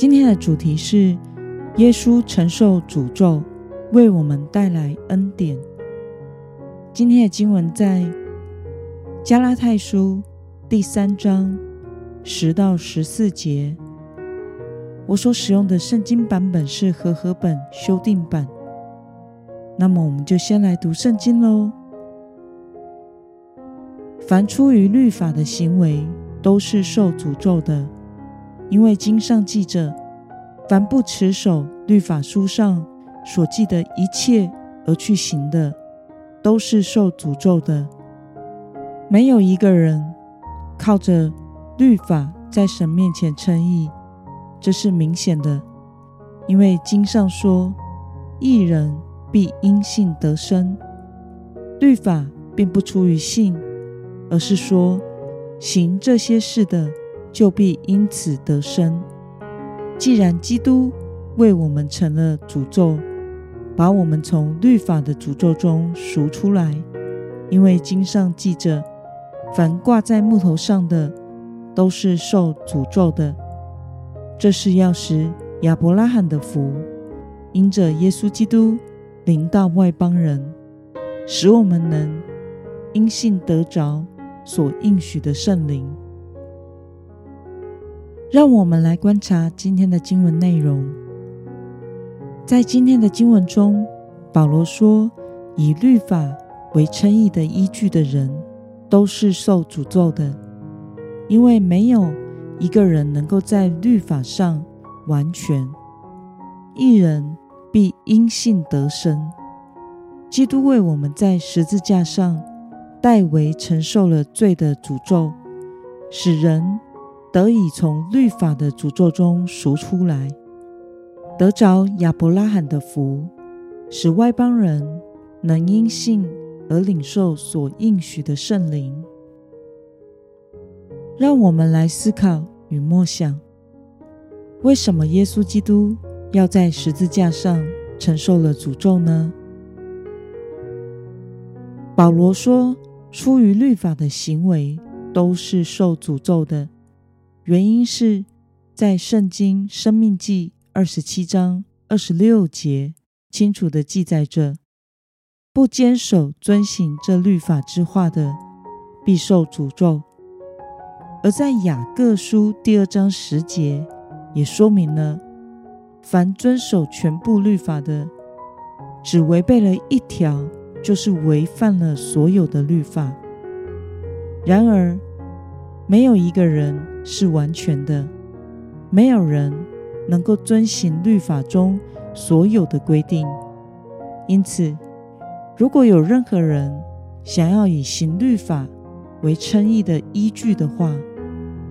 今天的主题是耶稣承受诅咒，为我们带来恩典。今天的经文在加拉太书第三章十到十四节。我所使用的圣经版本是和合本修订版。那么，我们就先来读圣经喽。凡出于律法的行为，都是受诅咒的。因为经上记着，凡不持守律法书上所记的一切而去行的，都是受诅咒的。没有一个人靠着律法在神面前称义，这是明显的。因为经上说，一人必因信得生。律法并不出于信，而是说行这些事的。就必因此得生。既然基督为我们成了诅咒，把我们从律法的诅咒中赎出来，因为经上记着，凡挂在木头上的，都是受诅咒的。这是要使亚伯拉罕的福，因着耶稣基督临到外邦人，使我们能因信得着所应许的圣灵。让我们来观察今天的经文内容。在今天的经文中，保罗说：“以律法为称义的依据的人，都是受诅咒的，因为没有一个人能够在律法上完全。一人必因信得生。基督为我们在十字架上代为承受了罪的诅咒，使人。”得以从律法的诅咒中赎出来，得着亚伯拉罕的福，使外邦人能因信而领受所应许的圣灵。让我们来思考与默想：为什么耶稣基督要在十字架上承受了诅咒呢？保罗说：“出于律法的行为都是受诅咒的。”原因是在圣经《生命记》二十七章二十六节清楚的记载着：不坚守遵行这律法之话的，必受诅咒。而在雅各书第二章十节也说明了，凡遵守全部律法的，只违背了一条，就是违反了所有的律法。然而，没有一个人。是完全的，没有人能够遵行律法中所有的规定。因此，如果有任何人想要以行律法为称义的依据的话，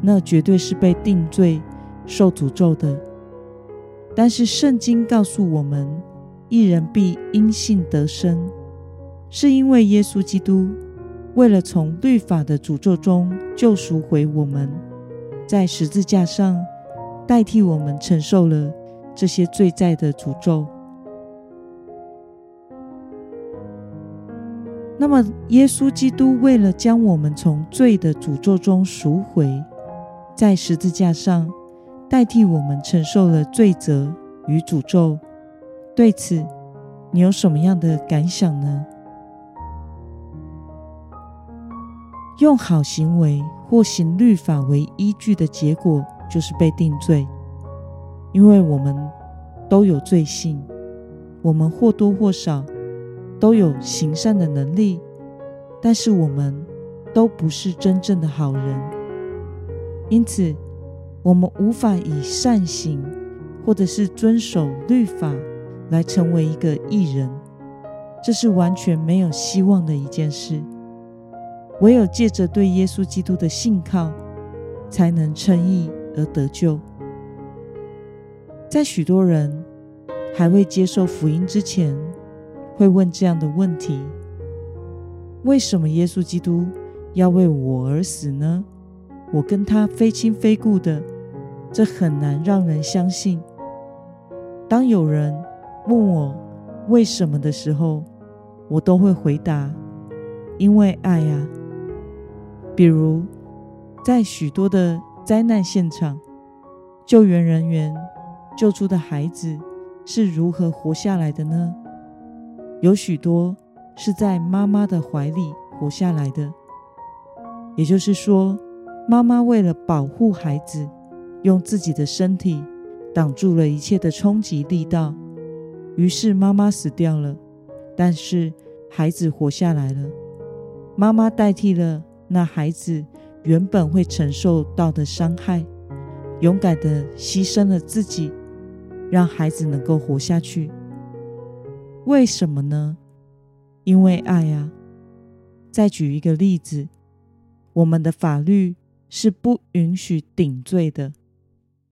那绝对是被定罪、受诅咒的。但是，圣经告诉我们，一人必因信得生，是因为耶稣基督为了从律法的诅咒中救赎回我们。在十字架上代替我们承受了这些罪债的诅咒。那么，耶稣基督为了将我们从罪的诅咒中赎回，在十字架上代替我们承受了罪责与诅咒。对此，你有什么样的感想呢？用好行为。或行律法为依据的结果，就是被定罪。因为我们都有罪性，我们或多或少都有行善的能力，但是我们都不是真正的好人。因此，我们无法以善行或者是遵守律法来成为一个艺人，这是完全没有希望的一件事。唯有借着对耶稣基督的信靠，才能称义而得救。在许多人还未接受福音之前，会问这样的问题：为什么耶稣基督要为我而死呢？我跟他非亲非故的，这很难让人相信。当有人问我为什么的时候，我都会回答：因为爱啊。比如，在许多的灾难现场，救援人员救出的孩子是如何活下来的呢？有许多是在妈妈的怀里活下来的，也就是说。妈妈为了保护孩子，用自己的身体挡住了一切的冲击力道，于是妈妈死掉了，但是孩子活下来了。妈妈代替了那孩子原本会承受到的伤害，勇敢的牺牲了自己，让孩子能够活下去。为什么呢？因为爱啊！再举一个例子，我们的法律。是不允许顶罪的，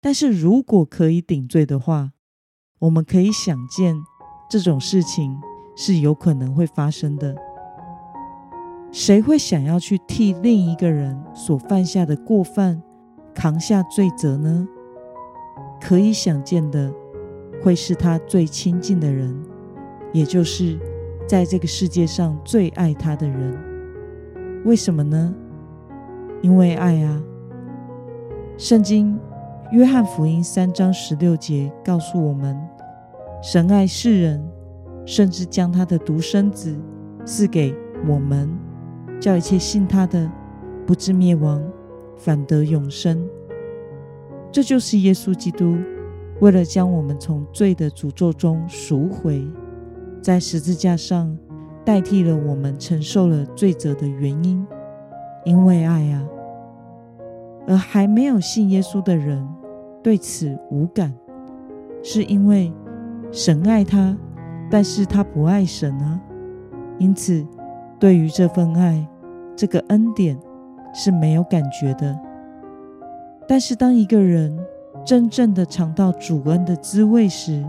但是如果可以顶罪的话，我们可以想见这种事情是有可能会发生的。谁会想要去替另一个人所犯下的过犯扛下罪责呢？可以想见的，会是他最亲近的人，也就是在这个世界上最爱他的人。为什么呢？因为爱啊，圣经约翰福音三章十六节告诉我们：神爱世人，甚至将他的独生子赐给我们，叫一切信他的不至灭亡，反得永生。这就是耶稣基督为了将我们从罪的诅咒中赎回，在十字架上代替了我们承受了罪责的原因。因为爱啊。而还没有信耶稣的人对此无感，是因为神爱他，但是他不爱神啊。因此，对于这份爱、这个恩典是没有感觉的。但是，当一个人真正的尝到主恩的滋味时，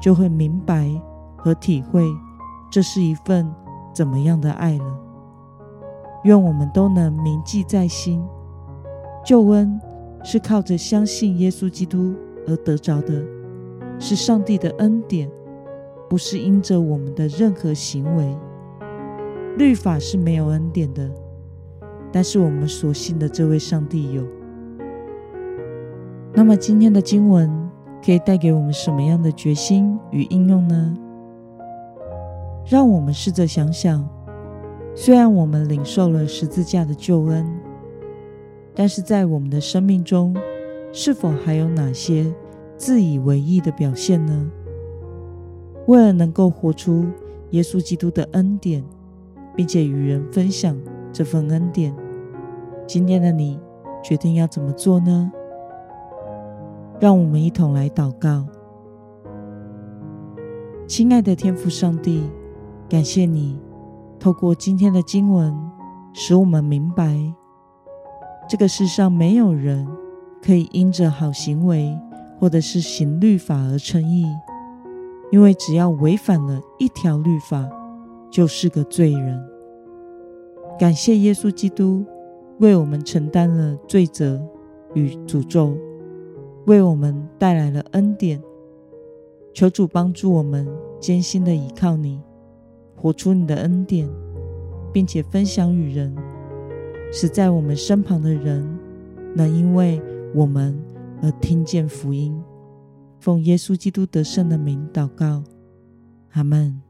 就会明白和体会这是一份怎么样的爱了。愿我们都能铭记在心。救恩是靠着相信耶稣基督而得着的，是上帝的恩典，不是因着我们的任何行为。律法是没有恩典的，但是我们所信的这位上帝有。那么今天的经文可以带给我们什么样的决心与应用呢？让我们试着想想，虽然我们领受了十字架的救恩。但是在我们的生命中，是否还有哪些自以为意的表现呢？为了能够活出耶稣基督的恩典，并且与人分享这份恩典，今天的你决定要怎么做呢？让我们一同来祷告。亲爱的天父上帝，感谢你透过今天的经文，使我们明白。这个世上没有人可以因着好行为或者是行律法而称义，因为只要违反了一条律法，就是个罪人。感谢耶稣基督为我们承担了罪责与诅咒，为我们带来了恩典。求主帮助我们艰辛的倚靠你，活出你的恩典，并且分享与人。使在我们身旁的人能因为我们而听见福音。奉耶稣基督得胜的名祷告，阿门。